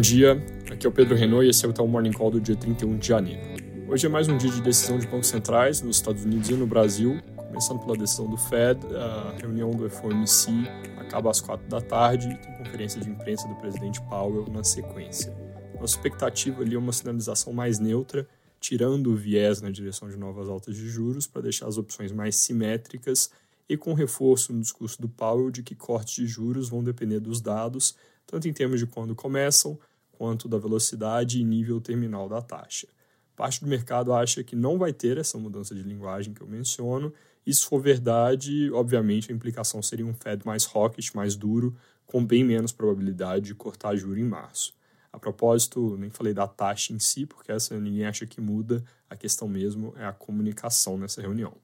Bom dia, aqui é o Pedro Renault e esse é o Tal Morning Call do dia 31 de janeiro. Hoje é mais um dia de decisão de bancos centrais nos Estados Unidos e no Brasil, começando pela decisão do Fed, a reunião do FOMC acaba às quatro da tarde e tem conferência de imprensa do presidente Powell na sequência. Nossa expectativa ali é uma sinalização mais neutra, tirando o viés na direção de novas altas de juros para deixar as opções mais simétricas e com reforço no discurso do Powell de que cortes de juros vão depender dos dados, tanto em termos de quando começam, quanto da velocidade e nível terminal da taxa. Parte do mercado acha que não vai ter essa mudança de linguagem que eu menciono, e se for verdade, obviamente a implicação seria um Fed mais hawkish, mais duro, com bem menos probabilidade de cortar juro em março. A propósito, nem falei da taxa em si, porque essa ninguém acha que muda, a questão mesmo é a comunicação nessa reunião.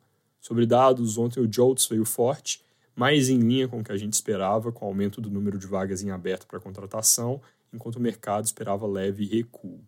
Sobre dados, ontem o JOLTS veio forte, mais em linha com o que a gente esperava, com o aumento do número de vagas em aberto para contratação, enquanto o mercado esperava leve recuo.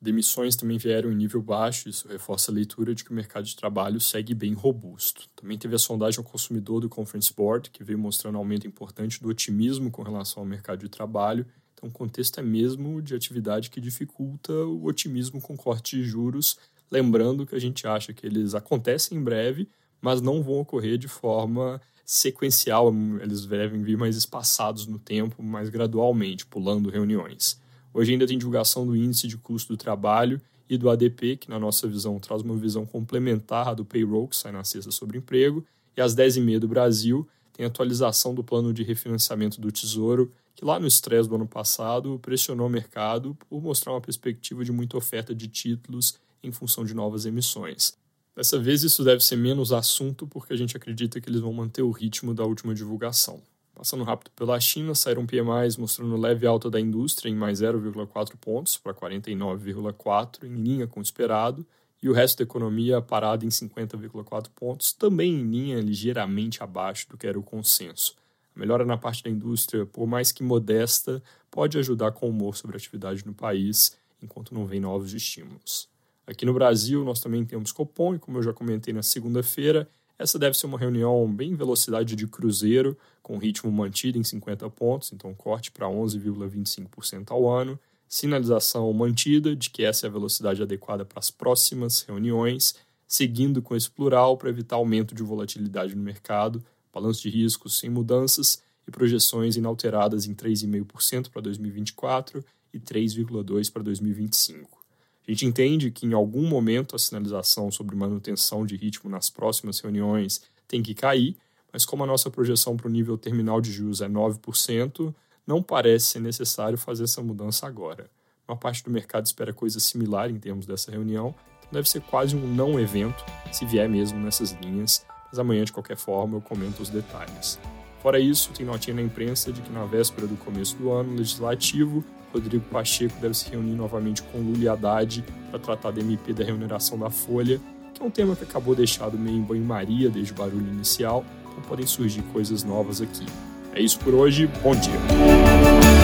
Demissões também vieram em nível baixo, isso reforça a leitura de que o mercado de trabalho segue bem robusto. Também teve a sondagem ao consumidor do Conference Board, que veio mostrando um aumento importante do otimismo com relação ao mercado de trabalho, então, o contexto é mesmo de atividade que dificulta o otimismo com corte de juros, lembrando que a gente acha que eles acontecem em breve, mas não vão ocorrer de forma sequencial, eles devem vir mais espaçados no tempo, mais gradualmente, pulando reuniões. Hoje ainda tem divulgação do índice de custo do trabalho e do ADP, que na nossa visão traz uma visão complementar do payroll, que sai na sexta sobre emprego, e às 10h30 do Brasil tem atualização do plano de refinanciamento do Tesouro que lá no estresse do ano passado pressionou o mercado por mostrar uma perspectiva de muita oferta de títulos em função de novas emissões. Dessa vez isso deve ser menos assunto porque a gente acredita que eles vão manter o ritmo da última divulgação. Passando rápido pela China, saíram PMIs mostrando leve alta da indústria em mais 0,4 pontos para 49,4, em linha com o esperado, e o resto da economia parado em 50,4 pontos, também em linha ligeiramente abaixo do que era o consenso. A melhora na parte da indústria, por mais que modesta, pode ajudar com o humor sobre a atividade no país, enquanto não vem novos estímulos. Aqui no Brasil, nós também temos Copom, e como eu já comentei na segunda-feira, essa deve ser uma reunião bem velocidade de cruzeiro, com ritmo mantido em 50 pontos, então corte para 11,25% ao ano, sinalização mantida de que essa é a velocidade adequada para as próximas reuniões, seguindo com esse plural para evitar aumento de volatilidade no mercado, balanço de riscos sem mudanças e projeções inalteradas em 3,5% para 2024 e 3,2% para 2025. A gente entende que em algum momento a sinalização sobre manutenção de ritmo nas próximas reuniões tem que cair, mas como a nossa projeção para o nível terminal de juros é 9%, não parece ser necessário fazer essa mudança agora. Uma parte do mercado espera coisa similar em termos dessa reunião, então deve ser quase um não evento, se vier mesmo nessas linhas, mas amanhã, de qualquer forma, eu comento os detalhes. Fora isso, tem notinha na imprensa de que na véspera do começo do ano legislativo, Rodrigo Pacheco deve se reunir novamente com Lula e Haddad para tratar da MP da remuneração da Folha, que é um tema que acabou deixado meio em banho-maria desde o barulho inicial, então podem surgir coisas novas aqui. É isso por hoje, bom dia!